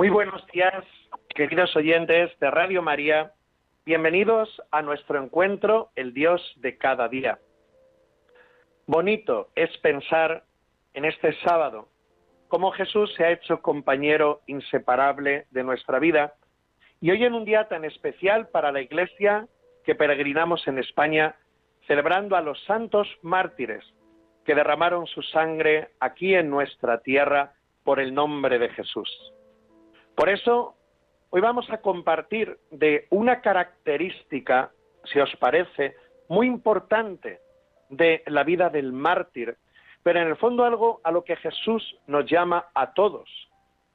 Muy buenos días, queridos oyentes de Radio María. Bienvenidos a nuestro encuentro, el Dios de cada día. Bonito es pensar en este sábado cómo Jesús se ha hecho compañero inseparable de nuestra vida y hoy en un día tan especial para la Iglesia que peregrinamos en España celebrando a los santos mártires que derramaron su sangre aquí en nuestra tierra por el nombre de Jesús. Por eso, hoy vamos a compartir de una característica, si os parece, muy importante de la vida del mártir, pero en el fondo algo a lo que Jesús nos llama a todos,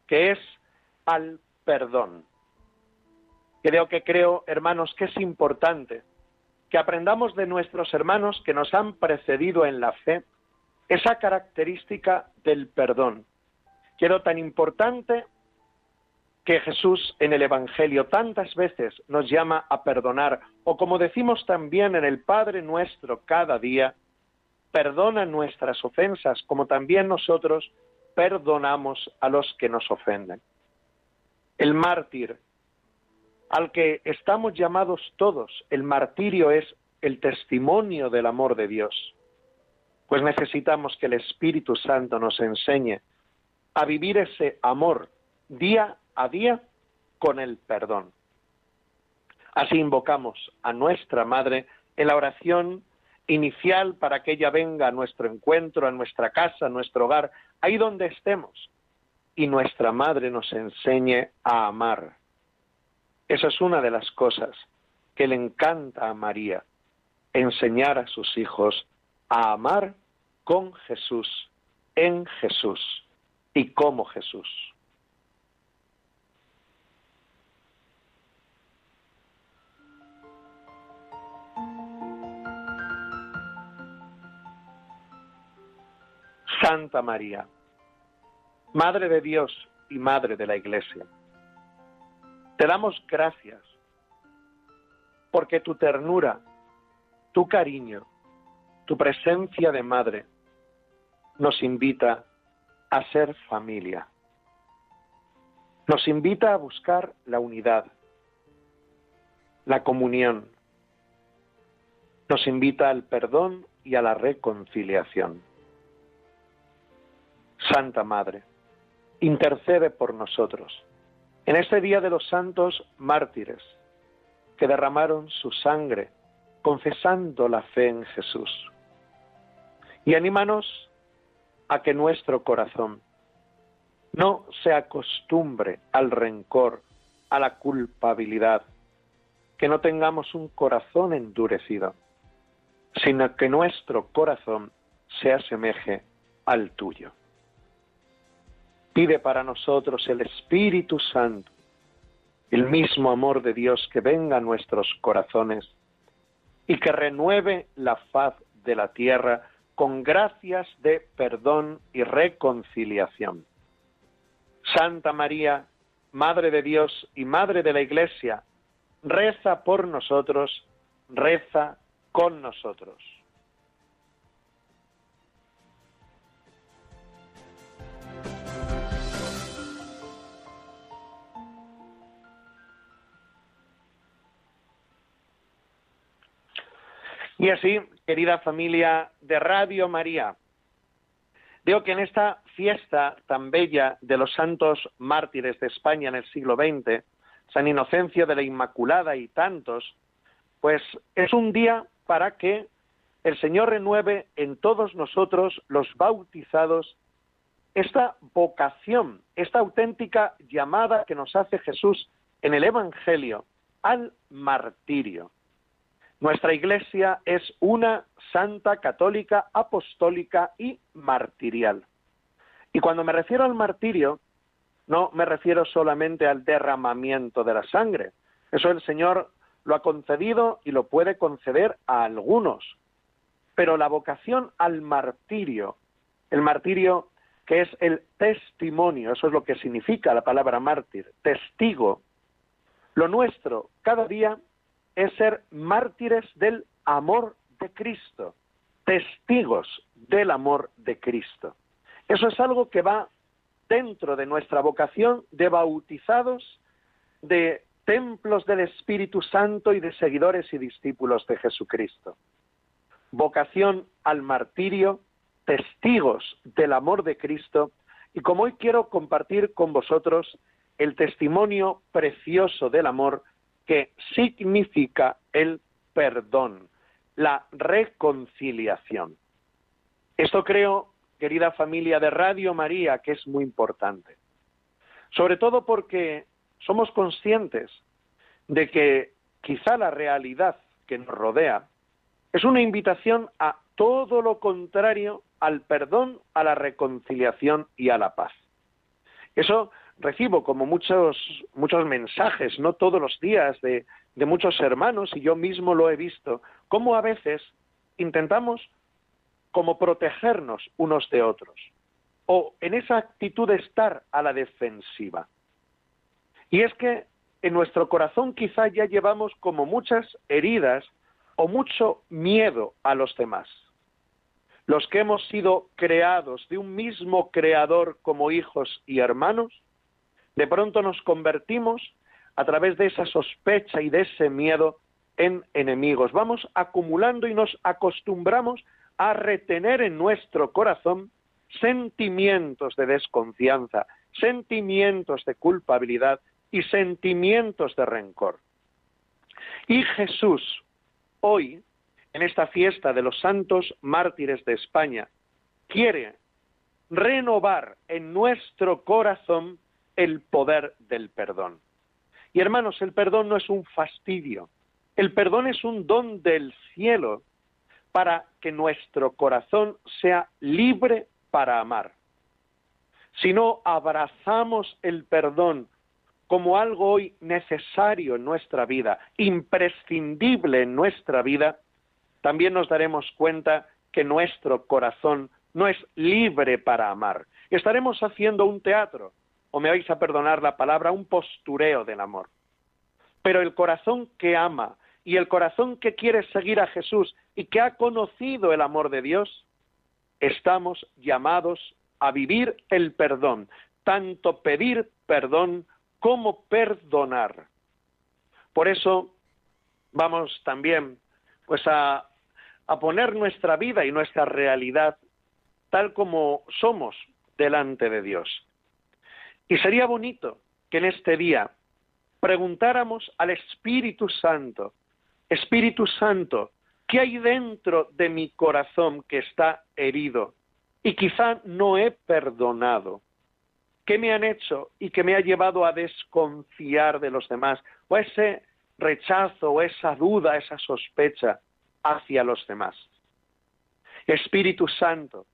que es al perdón. Creo que creo, hermanos, que es importante que aprendamos de nuestros hermanos que nos han precedido en la fe esa característica del perdón. Quiero tan importante que Jesús en el Evangelio tantas veces nos llama a perdonar, o como decimos también en el Padre nuestro cada día, perdona nuestras ofensas, como también nosotros perdonamos a los que nos ofenden. El mártir, al que estamos llamados todos, el martirio es el testimonio del amor de Dios. Pues necesitamos que el Espíritu Santo nos enseñe a vivir ese amor día a día con el perdón. Así invocamos a nuestra Madre en la oración inicial para que ella venga a nuestro encuentro, a nuestra casa, a nuestro hogar, ahí donde estemos, y nuestra Madre nos enseñe a amar. Esa es una de las cosas que le encanta a María, enseñar a sus hijos a amar con Jesús, en Jesús y como Jesús. Santa María, Madre de Dios y Madre de la Iglesia, te damos gracias porque tu ternura, tu cariño, tu presencia de madre nos invita a ser familia. Nos invita a buscar la unidad, la comunión. Nos invita al perdón y a la reconciliación. Santa Madre, intercede por nosotros en este día de los santos mártires que derramaron su sangre confesando la fe en Jesús. Y anímanos a que nuestro corazón no se acostumbre al rencor, a la culpabilidad, que no tengamos un corazón endurecido, sino que nuestro corazón se asemeje al tuyo. Pide para nosotros el Espíritu Santo, el mismo amor de Dios que venga a nuestros corazones y que renueve la faz de la tierra con gracias de perdón y reconciliación. Santa María, Madre de Dios y Madre de la Iglesia, reza por nosotros, reza con nosotros. Y así, querida familia de Radio María, veo que en esta fiesta tan bella de los santos mártires de España en el siglo XX, San Inocencio de la Inmaculada y tantos, pues es un día para que el Señor renueve en todos nosotros, los bautizados, esta vocación, esta auténtica llamada que nos hace Jesús en el Evangelio al martirio. Nuestra Iglesia es una santa católica, apostólica y martirial. Y cuando me refiero al martirio, no me refiero solamente al derramamiento de la sangre. Eso el Señor lo ha concedido y lo puede conceder a algunos. Pero la vocación al martirio, el martirio que es el testimonio, eso es lo que significa la palabra mártir, testigo. Lo nuestro cada día es ser mártires del amor de Cristo, testigos del amor de Cristo. Eso es algo que va dentro de nuestra vocación de bautizados, de templos del Espíritu Santo y de seguidores y discípulos de Jesucristo. Vocación al martirio, testigos del amor de Cristo y como hoy quiero compartir con vosotros el testimonio precioso del amor que significa el perdón, la reconciliación. Esto creo, querida familia de Radio María, que es muy importante. Sobre todo porque somos conscientes de que quizá la realidad que nos rodea es una invitación a todo lo contrario al perdón, a la reconciliación y a la paz. Eso recibo como muchos, muchos mensajes, no todos los días, de, muchos hermanos, y yo mismo lo he visto, cómo a veces intentamos como protegernos unos de otros, o en esa actitud de estar a la defensiva. Y es que en nuestro corazón quizá ya llevamos como muchas heridas o mucho miedo a los demás los que hemos sido creados de un mismo creador como hijos y hermanos, de pronto nos convertimos a través de esa sospecha y de ese miedo en enemigos. Vamos acumulando y nos acostumbramos a retener en nuestro corazón sentimientos de desconfianza, sentimientos de culpabilidad y sentimientos de rencor. Y Jesús hoy en esta fiesta de los santos mártires de España, quiere renovar en nuestro corazón el poder del perdón. Y hermanos, el perdón no es un fastidio, el perdón es un don del cielo para que nuestro corazón sea libre para amar. Si no abrazamos el perdón como algo hoy necesario en nuestra vida, imprescindible en nuestra vida, también nos daremos cuenta que nuestro corazón no es libre para amar. Estaremos haciendo un teatro, o me vais a perdonar la palabra, un postureo del amor. Pero el corazón que ama y el corazón que quiere seguir a Jesús y que ha conocido el amor de Dios, estamos llamados a vivir el perdón, tanto pedir perdón como perdonar. Por eso vamos también pues a a poner nuestra vida y nuestra realidad tal como somos delante de Dios. Y sería bonito que en este día preguntáramos al Espíritu Santo, Espíritu Santo, ¿qué hay dentro de mi corazón que está herido y quizá no he perdonado? ¿Qué me han hecho y que me ha llevado a desconfiar de los demás? O ese rechazo, o esa duda, esa sospecha hacia los demás. Espíritu Santo,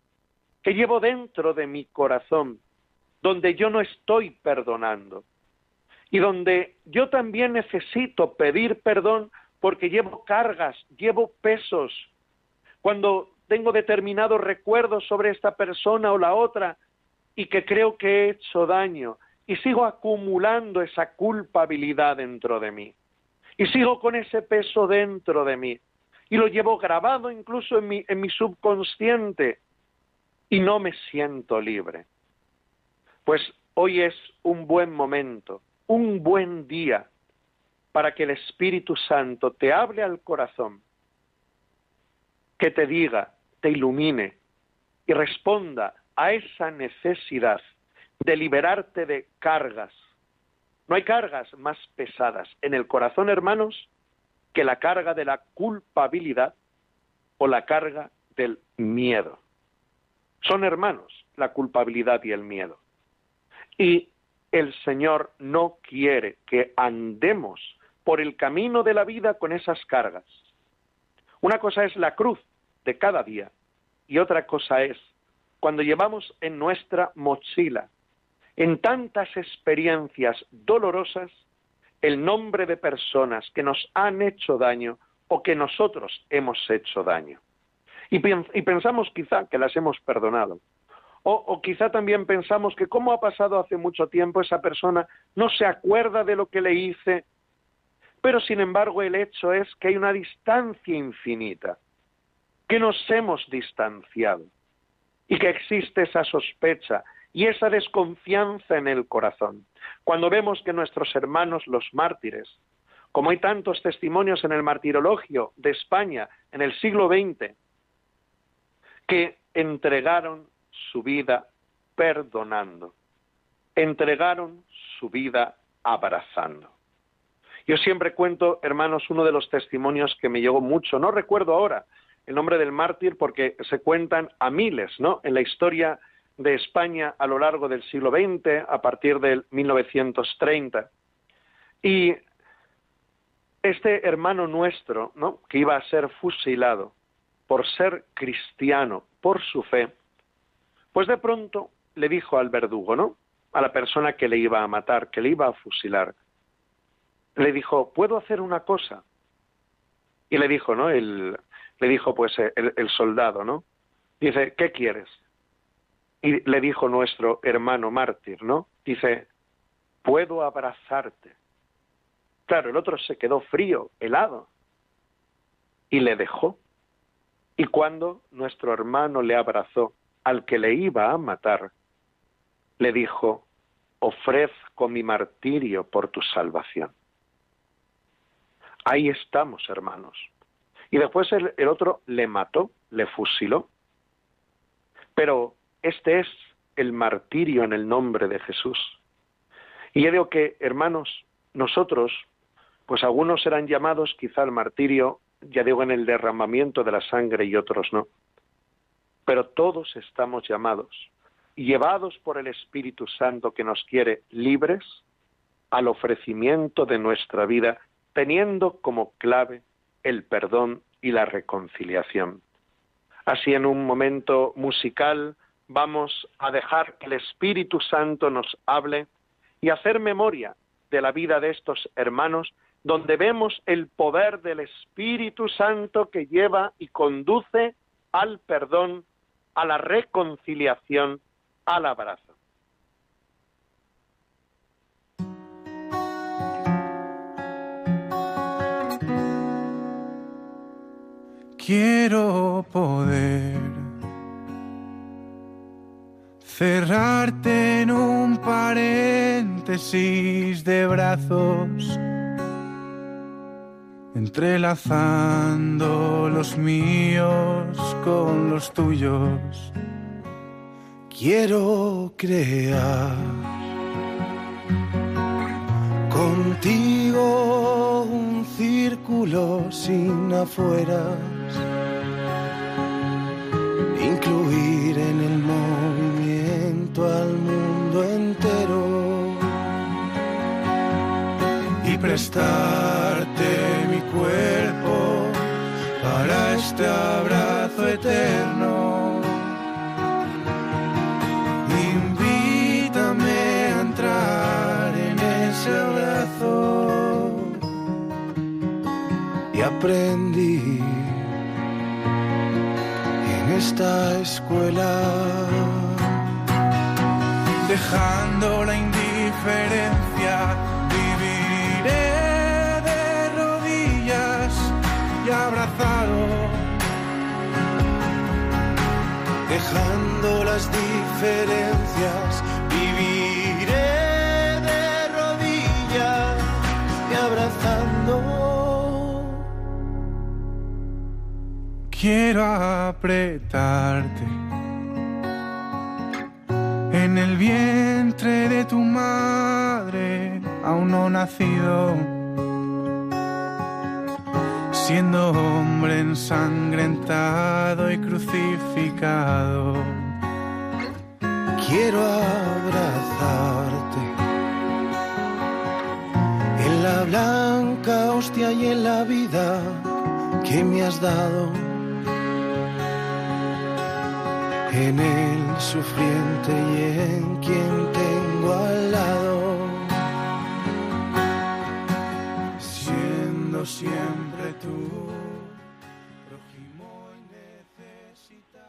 que llevo dentro de mi corazón, donde yo no estoy perdonando y donde yo también necesito pedir perdón porque llevo cargas, llevo pesos. Cuando tengo determinados recuerdos sobre esta persona o la otra y que creo que he hecho daño y sigo acumulando esa culpabilidad dentro de mí y sigo con ese peso dentro de mí y lo llevo grabado incluso en mi, en mi subconsciente y no me siento libre. Pues hoy es un buen momento, un buen día para que el Espíritu Santo te hable al corazón, que te diga, te ilumine y responda a esa necesidad de liberarte de cargas. No hay cargas más pesadas en el corazón, hermanos, que la carga de la culpabilidad o la carga del miedo. Son hermanos la culpabilidad y el miedo. Y el Señor no quiere que andemos por el camino de la vida con esas cargas. Una cosa es la cruz de cada día y otra cosa es cuando llevamos en nuestra mochila, en tantas experiencias dolorosas, el nombre de personas que nos han hecho daño o que nosotros hemos hecho daño. Y, pensamos quizá que las hemos perdonado. O, quizá también pensamos que como ha pasado hace mucho tiempo esa persona no se acuerda de lo que le hice, pero sin embargo el hecho es que hay una distancia infinita, que nos hemos distanciado y que existe esa sospecha y esa desconfianza en el corazón. Cuando vemos que nuestros hermanos los mártires, como hay tantos testimonios en el martirologio de España en el siglo XX, que entregaron su vida perdonando, entregaron su vida abrazando. Yo siempre cuento, hermanos, uno de los testimonios que me llegó mucho, no recuerdo ahora el nombre del mártir porque se cuentan a miles, ¿no? En la historia de España a lo largo del siglo XX, a partir del 1930. Y este hermano nuestro, ¿no? que iba a ser fusilado por ser cristiano, por su fe, pues de pronto le dijo al verdugo, ¿no? A la persona que le iba a matar, que le iba a fusilar, le dijo, ¿puedo hacer una cosa? Y le dijo, ¿no? El, le dijo, pues, el, el soldado, ¿no? Dice, ¿qué quieres? Y le dijo nuestro hermano mártir, ¿no? Dice, puedo abrazarte. Claro, el otro se quedó frío, helado, y le dejó. Y cuando nuestro hermano le abrazó al que le iba a matar, le dijo, ofrezco mi martirio por tu salvación. Ahí estamos, hermanos. Y después el, otro le mató, le fusiló. Pero este es el martirio en el nombre de Jesús. Y yo digo que, hermanos, nosotros, pues algunos serán llamados quizá al martirio, ya digo, en el derramamiento de la sangre y otros no. Pero todos estamos llamados, llevados por el Espíritu Santo que nos quiere libres, al ofrecimiento de nuestra vida, teniendo como clave el perdón y la reconciliación. Así en un momento musical vamos a dejar que el Espíritu Santo nos hable y hacer memoria de la vida de estos hermanos, donde vemos el poder del Espíritu Santo que lleva y conduce al perdón, a la reconciliación, al abrazo. Quiero poder cerrarte en un paréntesis de brazos, entrelazando los míos con los tuyos. Quiero crear contigo un círculo sin afueras, incluir en el al mundo entero y prestarte mi cuerpo para este abrazo eterno. Invítame a entrar en ese abrazo y aprendí en esta escuela dejando la indiferencia, viviré dejando las diferencias, viviré de rodillas y abrazando. Quiero apretarte en el vientre de tu madre, aún no nacido, siendo hombre ensangrentado y crucificado. Quiero abrazarte. En la blanca hostia y en la vida que me has dado. En el sufriente y en quien tengo al lado, siempre tú. prójimo y necesitado.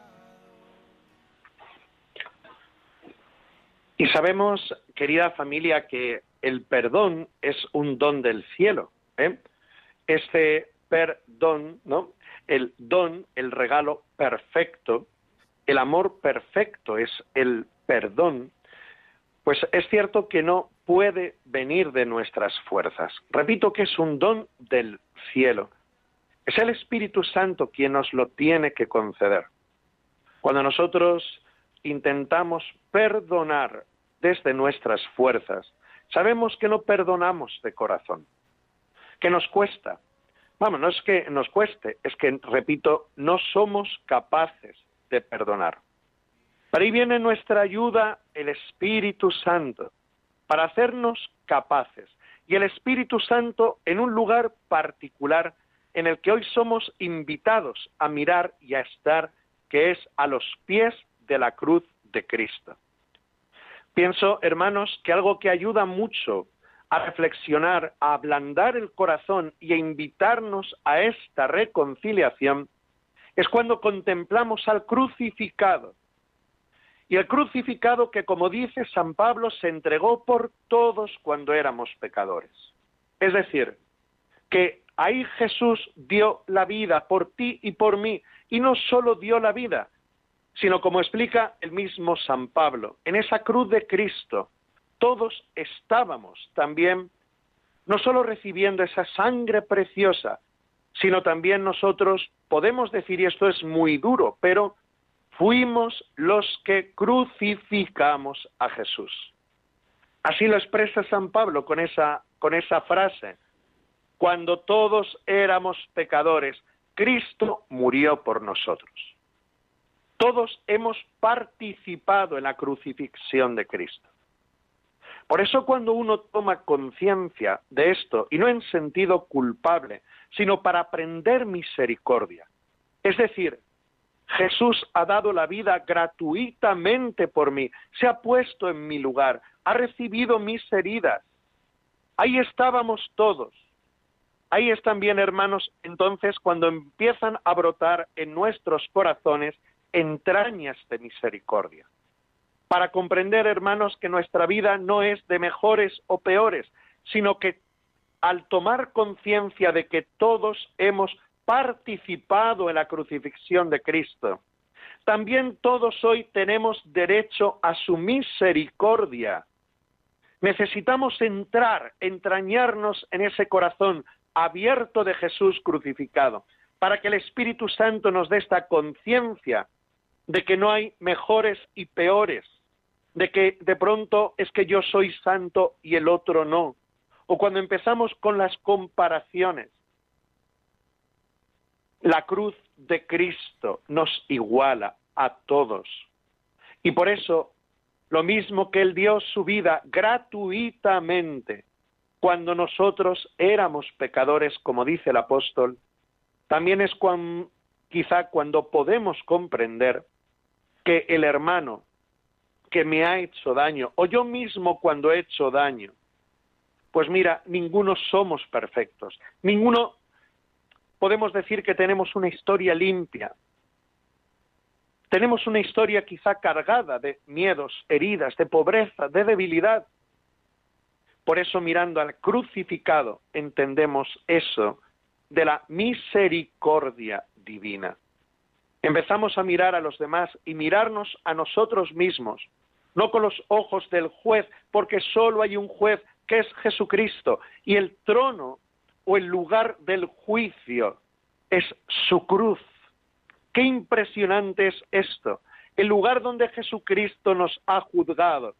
Y sabemos, querida familia, que el perdón es un don del cielo. ¿eh? Este perdón, ¿no? El don, el regalo perfecto, el amor perfecto es el perdón, pues es cierto que no puede venir de nuestras fuerzas. Repito que es un don del cielo. Es el Espíritu Santo quien nos lo tiene que conceder. Cuando nosotros intentamos perdonar desde nuestras fuerzas, sabemos que no perdonamos de corazón, que nos cuesta. Vamos, no es que nos cueste, es que, repito, no somos capaces de perdonar. Para ahí viene nuestra ayuda el Espíritu Santo, para hacernos capaces. Y el Espíritu Santo en un lugar particular en el que hoy somos invitados a mirar y a estar, que es a los pies de la cruz de Cristo. Pienso, hermanos, que algo que ayuda mucho a reflexionar, a ablandar el corazón y a invitarnos a esta reconciliación es cuando contemplamos al crucificado. Y el crucificado que, como dice San Pablo, se entregó por todos cuando éramos pecadores. Es decir, que ahí Jesús dio la vida por ti y por mí. Y no solo dio la vida, sino como explica el mismo San Pablo, en esa cruz de Cristo todos estábamos también no solo recibiendo esa sangre preciosa, sino también nosotros podemos decir, y esto es muy duro, pero fuimos los que crucificamos a Jesús. Así lo expresa San Pablo con esa, con esa frase. Cuando todos éramos pecadores, Cristo murió por nosotros. Todos hemos participado en la crucifixión de Cristo. Por eso cuando uno toma conciencia de esto, y no en sentido culpable, sino para aprender misericordia, es decir, Jesús ha dado la vida gratuitamente por mí, se ha puesto en mi lugar, ha recibido mis heridas. Ahí estábamos todos. Ahí están bien, hermanos, entonces cuando empiezan a brotar en nuestros corazones entrañas de misericordia para comprender, hermanos, que nuestra vida no es de mejores o peores, sino que al tomar conciencia de que todos hemos participado en la crucifixión de Cristo, también todos hoy tenemos derecho a su misericordia. Necesitamos entrar, entrañarnos en ese corazón abierto de Jesús crucificado, para que el Espíritu Santo nos dé esta conciencia de que no hay mejores y peores, de que de pronto es que yo soy santo y el otro no, o cuando empezamos con las comparaciones. La cruz de Cristo nos iguala a todos. Y por eso, lo mismo que Él dio su vida gratuitamente cuando nosotros éramos pecadores, como dice el apóstol, también es quizá cuando podemos comprender que el hermano que me ha hecho daño, o yo mismo cuando he hecho daño. Pues mira, ninguno somos perfectos, ninguno podemos decir que tenemos una historia limpia. Tenemos una historia quizá cargada de miedos, heridas, de pobreza, de debilidad. Por eso mirando al crucificado entendemos eso de la misericordia divina. Empezamos a mirar a los demás y mirarnos a nosotros mismos no con los ojos del juez, porque solo hay un juez que es Jesucristo, y el trono o el lugar del juicio es su cruz. Qué impresionante es esto. El lugar donde Jesucristo nos ha juzgado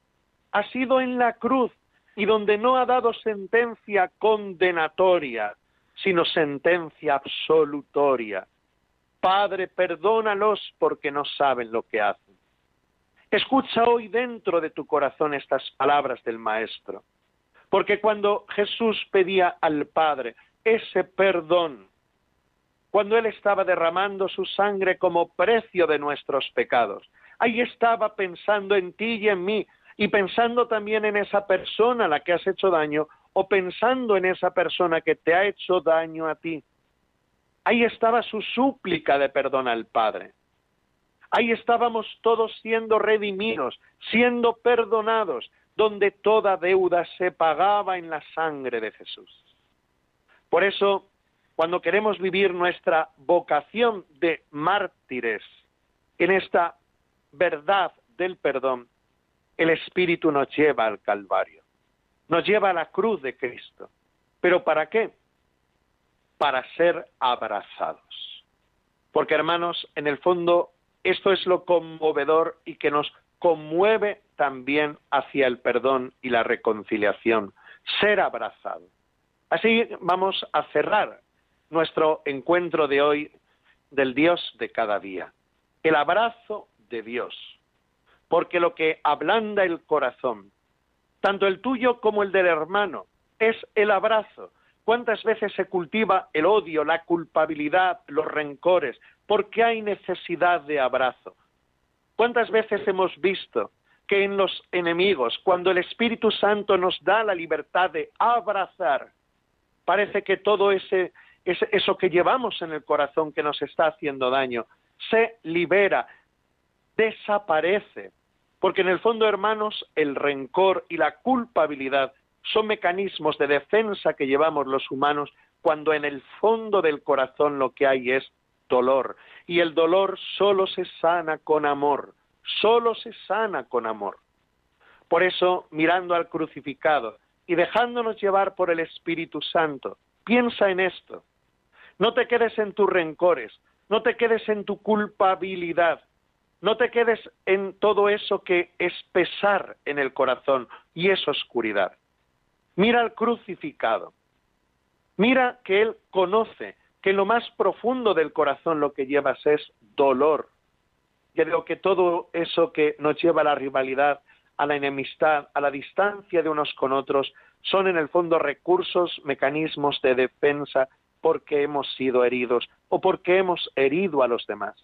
ha sido en la cruz y donde no ha dado sentencia condenatoria, sino sentencia absolutoria. Padre, perdónalos porque no saben lo que hacen. Escucha hoy dentro de tu corazón estas palabras del Maestro, porque cuando Jesús pedía al Padre ese perdón, cuando Él estaba derramando su sangre como precio de nuestros pecados, ahí estaba pensando en ti y en mí, y pensando también en esa persona a la que has hecho daño, o pensando en esa persona que te ha hecho daño a ti. Ahí estaba su súplica de perdón al Padre. Ahí estábamos todos siendo redimidos, siendo perdonados, donde toda deuda se pagaba en la sangre de Jesús. Por eso, cuando queremos vivir nuestra vocación de mártires en esta verdad del perdón, el Espíritu nos lleva al Calvario, nos lleva a la cruz de Cristo. ¿Pero para qué? Para ser abrazados. Porque hermanos, en el fondo, esto es lo conmovedor y que nos conmueve también hacia el perdón y la reconciliación, ser abrazado. Así vamos a cerrar nuestro encuentro de hoy del Dios de cada día, el abrazo de Dios, porque lo que ablanda el corazón, tanto el tuyo como el del hermano, es el abrazo. ¿Cuántas veces se cultiva el odio, la culpabilidad, los rencores? Porque hay necesidad de abrazo. ¿Cuántas veces hemos visto que en los enemigos, cuando el Espíritu Santo nos da la libertad de abrazar, parece que todo ese, eso que llevamos en el corazón que nos está haciendo daño se libera, desaparece. Porque en el fondo, hermanos, el rencor y la culpabilidad son mecanismos de defensa que llevamos los humanos cuando en el fondo del corazón lo que hay es dolor. Y el dolor solo se sana con amor, solo se sana con amor. Por eso, mirando al crucificado y dejándonos llevar por el Espíritu Santo, piensa en esto. No te quedes en tus rencores, no te quedes en tu culpabilidad, no te quedes en todo eso que es pesar en el corazón y es oscuridad. Mira al crucificado. Mira que Él conoce que lo más profundo del corazón lo que llevas es dolor. Digo que todo eso que nos lleva a la rivalidad, a la enemistad, a la distancia de unos con otros, son en el fondo recursos, mecanismos de defensa porque hemos sido heridos o porque hemos herido a los demás.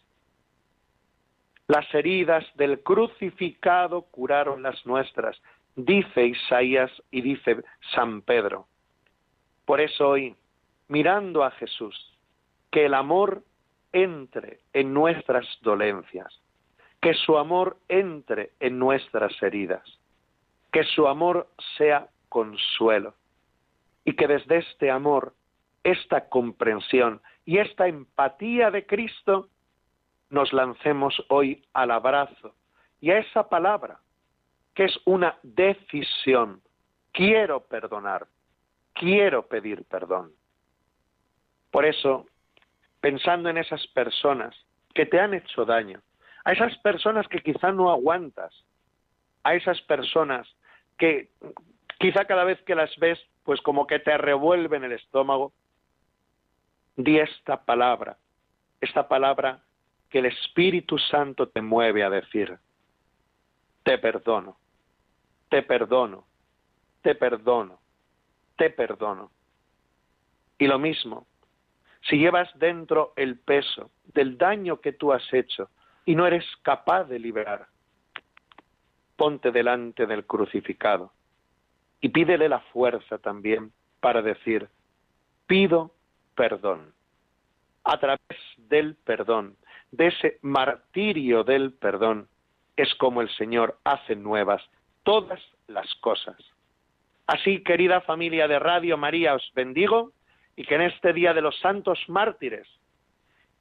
Las heridas del crucificado curaron las nuestras, dice Isaías y dice San Pedro. Por eso hoy, mirando a Jesús, que el amor entre en nuestras dolencias, que su amor entre en nuestras heridas, que su amor sea consuelo y que desde este amor, esta comprensión y esta empatía de Cristo nos lancemos hoy al abrazo y a esa palabra que es una decisión. Quiero perdonar, quiero pedir perdón. Por eso, pensando en esas personas que te han hecho daño, a esas personas que quizá no aguantas, a esas personas que quizá cada vez que las ves, pues como que te revuelven el estómago, di esta palabra, esta palabra que el Espíritu Santo te mueve a decir, te perdono te perdono, te perdono, te perdono. Y lo mismo, si llevas dentro el peso del daño que tú has hecho y no eres capaz de liberar, ponte delante del crucificado y pídele la fuerza también para decir, pido perdón. A través del perdón, de ese martirio del perdón, es como el Señor hace nuevas todas las cosas. Así, querida familia de Radio María, os bendigo y que en este día de los santos mártires,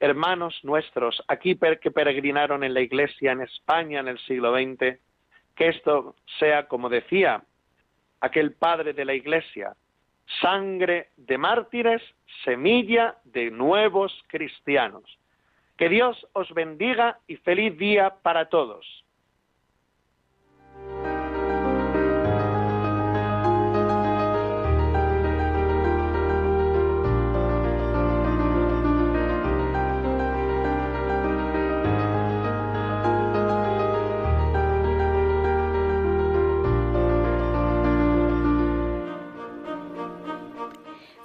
hermanos nuestros, aquí que peregrinaron en la Iglesia en España en el siglo XX, que esto sea, como decía aquel padre de la Iglesia, sangre de mártires, semilla de nuevos cristianos. Que Dios os bendiga y feliz día para todos.